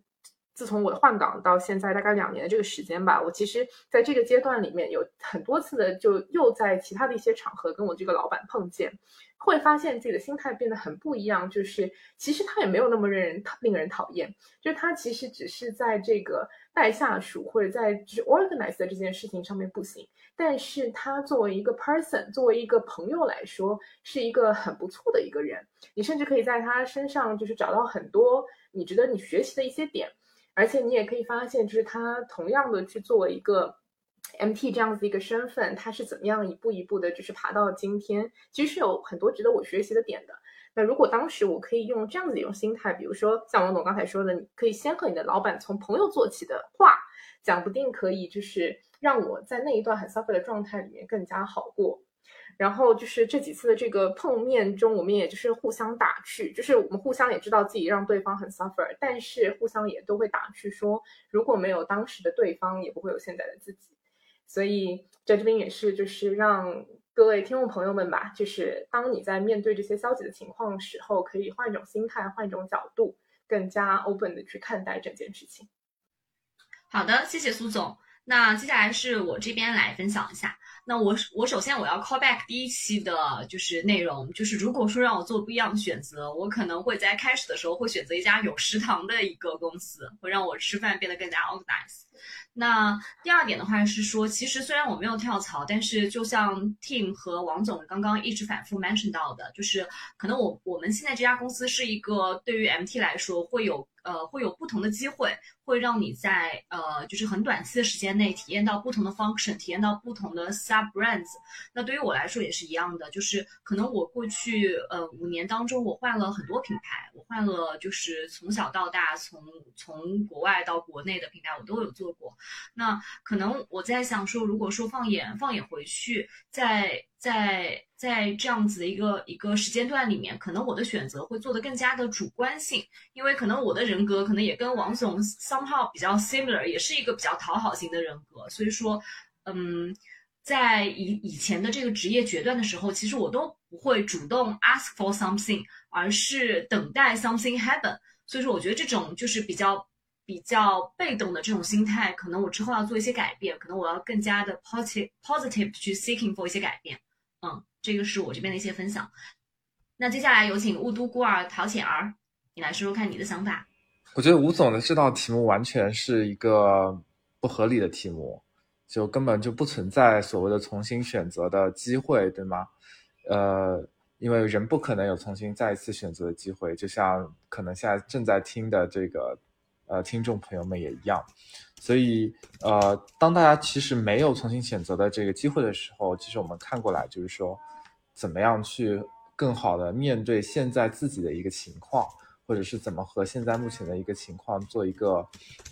自从我换岗到现在大概两年的这个时间吧，我其实在这个阶段里面有很多次的，就又在其他的一些场合跟我这个老板碰见，会发现自己的心态变得很不一样。就是其实他也没有那么令人令人讨厌，就是他其实只是在这个带下属或者在就是 organize 的这件事情上面不行，但是他作为一个 person，作为一个朋友来说，是一个很不错的一个人。你甚至可以在他身上就是找到很多你值得你学习的一些点。而且你也可以发现，就是他同样的去作为一个 MT 这样子一个身份，他是怎么样一步一步的，就是爬到今天，其实是有很多值得我学习的点的。那如果当时我可以用这样子一种心态，比如说像王总刚才说的，你可以先和你的老板从朋友做起的话，讲不定可以就是让我在那一段很糟糕的状态里面更加好过。然后就是这几次的这个碰面中，我们也就是互相打趣，就是我们互相也知道自己让对方很 suffer，但是互相也都会打趣说，如果没有当时的对方，也不会有现在的自己。所以在这边也是就是让各位听众朋友们吧，就是当你在面对这些消极的情况时候，可以换一种心态，换一种角度，更加 open 的去看待整件事情。好的，谢谢苏总。那接下来是我这边来分享一下。那我我首先我要 call back 第一期的就是内容，就是如果说让我做不一样的选择，我可能会在开始的时候会选择一家有食堂的一个公司，会让我吃饭变得更加 organized。那第二点的话是说，其实虽然我没有跳槽，但是就像 Tim 和王总刚刚一直反复 mention 到的，就是可能我我们现在这家公司是一个对于 MT 来说会有。呃，会有不同的机会，会让你在呃，就是很短期的时间内体验到不同的 function，体验到不同的 sub brands。那对于我来说也是一样的，就是可能我过去呃五年当中，我换了很多品牌，我换了就是从小到大，从从国外到国内的品牌我都有做过。那可能我在想说，如果说放眼放眼回去，在在在这样子的一个一个时间段里面，可能我的选择会做的更加的主观性，因为可能我的人格可能也跟王总 somehow 比较 similar，也是一个比较讨好型的人格，所以说，嗯，在以以前的这个职业决断的时候，其实我都不会主动 ask for something，而是等待 something happen。所以说，我觉得这种就是比较比较被动的这种心态，可能我之后要做一些改变，可能我要更加的 positive positive 去 seeking for 一些改变。嗯，这个是我这边的一些分享。那接下来有请雾都孤儿陶浅儿，你来说说看你的想法。我觉得吴总的这道题目完全是一个不合理的题目，就根本就不存在所谓的重新选择的机会，对吗？呃，因为人不可能有重新再一次选择的机会，就像可能现在正在听的这个呃听众朋友们也一样。所以，呃，当大家其实没有重新选择的这个机会的时候，其实我们看过来就是说，怎么样去更好的面对现在自己的一个情况，或者是怎么和现在目前的一个情况做一个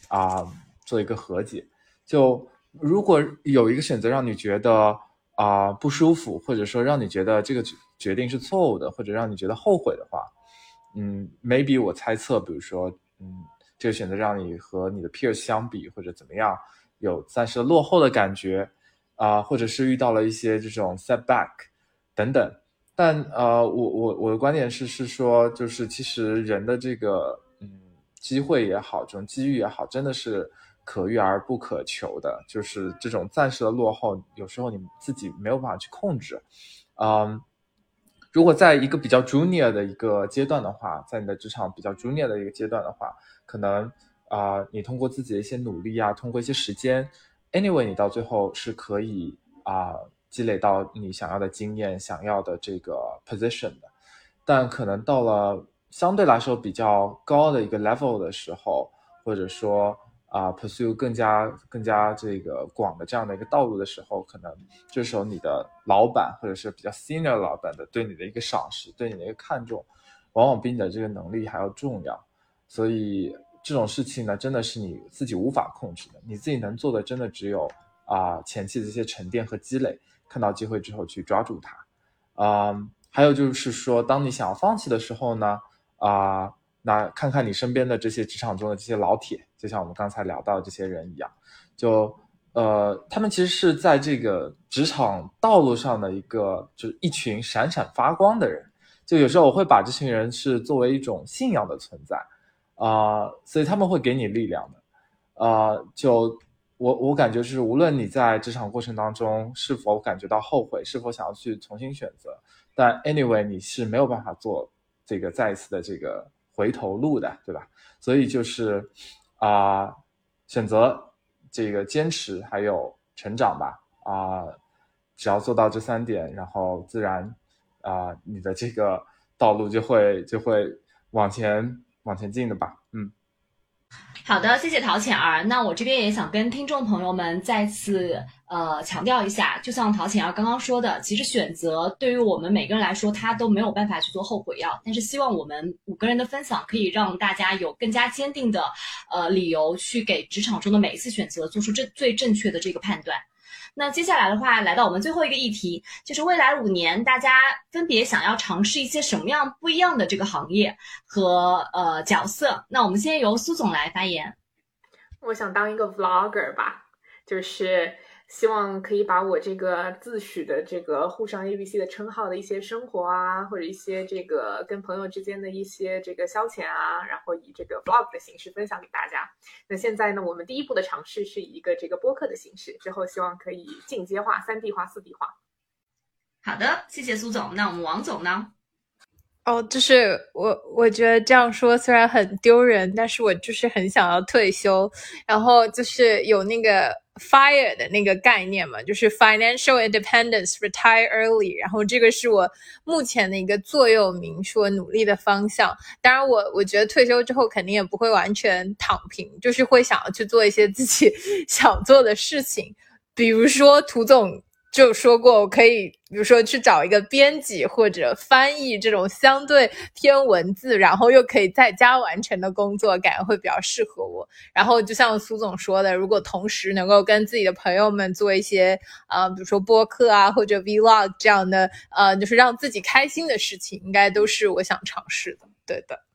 啊，做一个和解。就如果有一个选择让你觉得啊不舒服，或者说让你觉得这个决定是错误的，或者让你觉得后悔的话，嗯，maybe 我猜测，比如说，嗯。这个选择让你和你的 peers 相比，或者怎么样，有暂时落后的感觉，啊，或者是遇到了一些这种 setback 等等。但呃，我我我的观点是是说，就是其实人的这个嗯机会也好，这种机遇也好，真的是可遇而不可求的。就是这种暂时的落后，有时候你自己没有办法去控制。嗯，如果在一个比较 junior 的一个阶段的话，在你的职场比较 junior 的一个阶段的话。可能啊，你通过自己的一些努力啊，通过一些时间，anyway，你到最后是可以啊积累到你想要的经验、想要的这个 position 的。但可能到了相对来说比较高的一个 level 的时候，或者说啊，pursue 更加更加这个广的这样的一个道路的时候，可能这时候你的老板或者是比较 senior 老板的对你的一个赏识，对你的一个看重，往往比你的这个能力还要重要。所以这种事情呢，真的是你自己无法控制的，你自己能做的真的只有啊前期的这些沉淀和积累，看到机会之后去抓住它。啊，还有就是说，当你想要放弃的时候呢，啊。那看看你身边的这些职场中的这些老铁，就像我们刚才聊到的这些人一样，就呃，他们其实是在这个职场道路上的一个，就是一群闪闪发光的人。就有时候我会把这群人是作为一种信仰的存在啊，所以他们会给你力量的啊。就我我感觉是，无论你在职场过程当中是否感觉到后悔，是否想要去重新选择，但 anyway 你是没有办法做这个再一次的这个。回头路的，对吧？所以就是啊，选择这个坚持还有成长吧啊，只要做到这三点，然后自然啊，你的这个道路就会就会往前往前进的吧，嗯。好的，谢谢陶浅儿。那我这边也想跟听众朋友们再次呃强调一下，就像陶浅儿刚刚说的，其实选择对于我们每个人来说，他都没有办法去做后悔药。但是希望我们五个人的分享可以让大家有更加坚定的呃理由去给职场中的每一次选择做出正最正确的这个判断。那接下来的话，来到我们最后一个议题，就是未来五年大家分别想要尝试一些什么样不一样的这个行业和呃角色。那我们先由苏总来发言。我想当一个 vlogger 吧，就是。希望可以把我这个自诩的这个沪上 ABC 的称号的一些生活啊，或者一些这个跟朋友之间的一些这个消遣啊，然后以这个 vlog 的形式分享给大家。那现在呢，我们第一步的尝试是以一个这个播客的形式，之后希望可以进阶化、三 D 化、四 D 化。好的，谢谢苏总。那我们王总呢？哦，就是我，我觉得这样说虽然很丢人，但是我就是很想要退休，然后就是有那个 fire 的那个概念嘛，就是 financial independence retire early，然后这个是我目前的一个座右铭，是我努力的方向。当然，我我觉得退休之后肯定也不会完全躺平，就是会想要去做一些自己 想做的事情，比如说涂总。就说过，我可以，比如说去找一个编辑或者翻译这种相对偏文字，然后又可以在家完成的工作，感觉会比较适合我。然后就像苏总说的，如果同时能够跟自己的朋友们做一些，呃，比如说播客啊或者 vlog 这样的，呃，就是让自己开心的事情，应该都是我想尝试的。对的。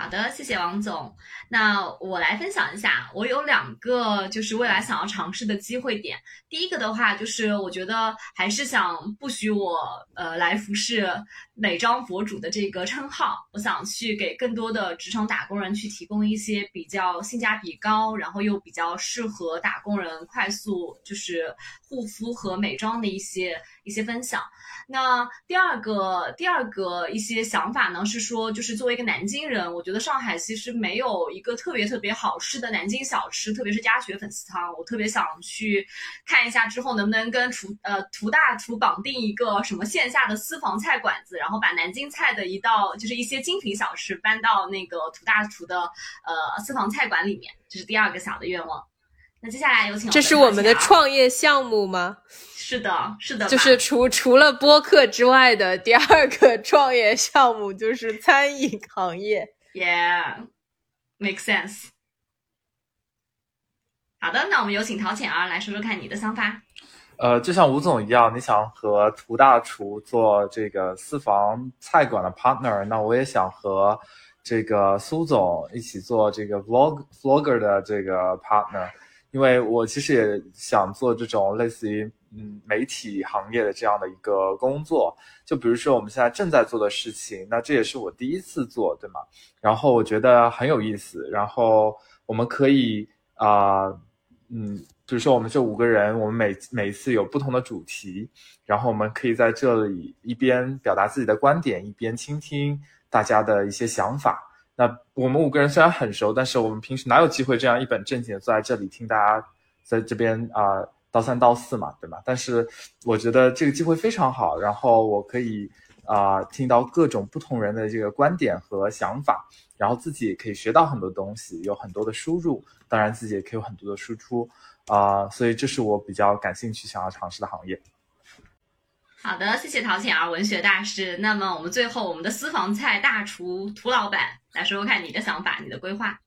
好的，谢谢王总。那我来分享一下，我有两个就是未来想要尝试的机会点。第一个的话，就是我觉得还是想不许我呃来服饰美妆博主的这个称号。我想去给更多的职场打工人去提供一些比较性价比高，然后又比较适合打工人快速就是护肤和美妆的一些一些分享。那第二个第二个一些想法呢，是说就是作为一个南京人，我觉得上海其实没有一个特别特别好吃的南京小吃，特别是鸭血粉丝汤，我特别想去看一下之后能不能跟厨呃图大厨绑定一个什么线下的私房菜馆子，然后把南京菜的一道就是一些精品小吃搬到那个涂大厨的呃私房菜馆里面，这是第二个小的愿望。那接下来有请这是我们的创业项目吗？是的，是的，就是除除了播客之外的第二个创业项目就是餐饮行业。Yeah，make sense。好的，那我们有请陶浅儿来说说看你的想法。呃，就像吴总一样，你想和涂大厨做这个私房菜馆的 partner，那我也想和这个苏总一起做这个 vlog vlogger 的这个 partner，因为我其实也想做这种类似于。嗯，媒体行业的这样的一个工作，就比如说我们现在正在做的事情，那这也是我第一次做，对吗？然后我觉得很有意思，然后我们可以啊，嗯，比如说我们这五个人，我们每每一次有不同的主题，然后我们可以在这里一边表达自己的观点，一边倾听大家的一些想法。那我们五个人虽然很熟，但是我们平时哪有机会这样一本正经的坐在这里听大家在这边啊？到三道四嘛，对吧？但是我觉得这个机会非常好，然后我可以啊听到各种不同人的这个观点和想法，然后自己也可以学到很多东西，有很多的输入，当然自己也可以有很多的输出啊，所以这是我比较感兴趣想要尝试的行业。好的，谢谢陶浅儿文学大师。那么我们最后，我们的私房菜大厨涂老板来说说看你的想法，你的规划。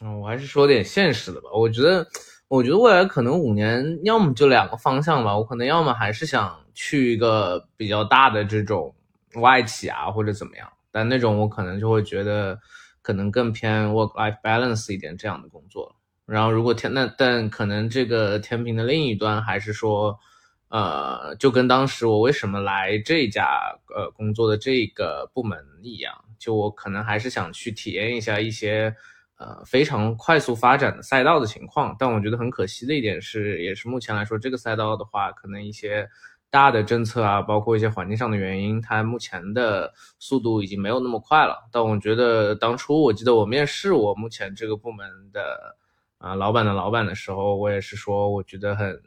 嗯，我还是说点现实的吧。我觉得，我觉得未来可能五年，要么就两个方向吧。我可能要么还是想去一个比较大的这种外企啊，或者怎么样。但那种我可能就会觉得，可能更偏 work life balance 一点这样的工作。然后如果天那，但可能这个天平的另一端还是说。呃，就跟当时我为什么来这家呃工作的这个部门一样，就我可能还是想去体验一下一些呃非常快速发展的赛道的情况。但我觉得很可惜的一点是，也是目前来说这个赛道的话，可能一些大的政策啊，包括一些环境上的原因，它目前的速度已经没有那么快了。但我觉得当初我记得我面试我目前这个部门的啊老板的老板的时候，我也是说我觉得很。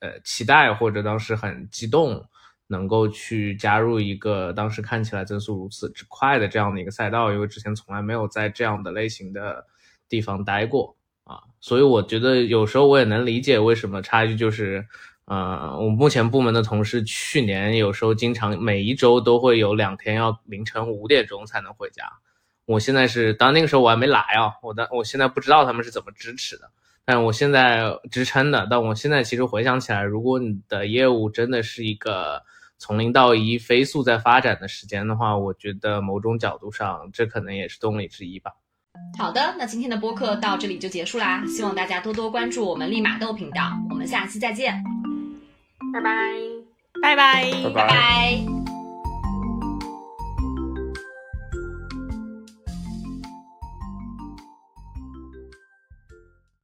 呃，期待或者当时很激动，能够去加入一个当时看起来增速如此之快的这样的一个赛道，因为之前从来没有在这样的类型的地方待过啊，所以我觉得有时候我也能理解为什么差距就是，呃，我目前部门的同事去年有时候经常每一周都会有两天要凌晨五点钟才能回家，我现在是，当然那个时候我还没来啊，我的我现在不知道他们是怎么支持的。但我现在支撑的，但我现在其实回想起来，如果你的业务真的是一个从零到一飞速在发展的时间的话，我觉得某种角度上，这可能也是动力之一吧。好的，那今天的播客到这里就结束啦，希望大家多多关注我们立马豆频道，我们下期再见，拜拜，拜拜，拜拜。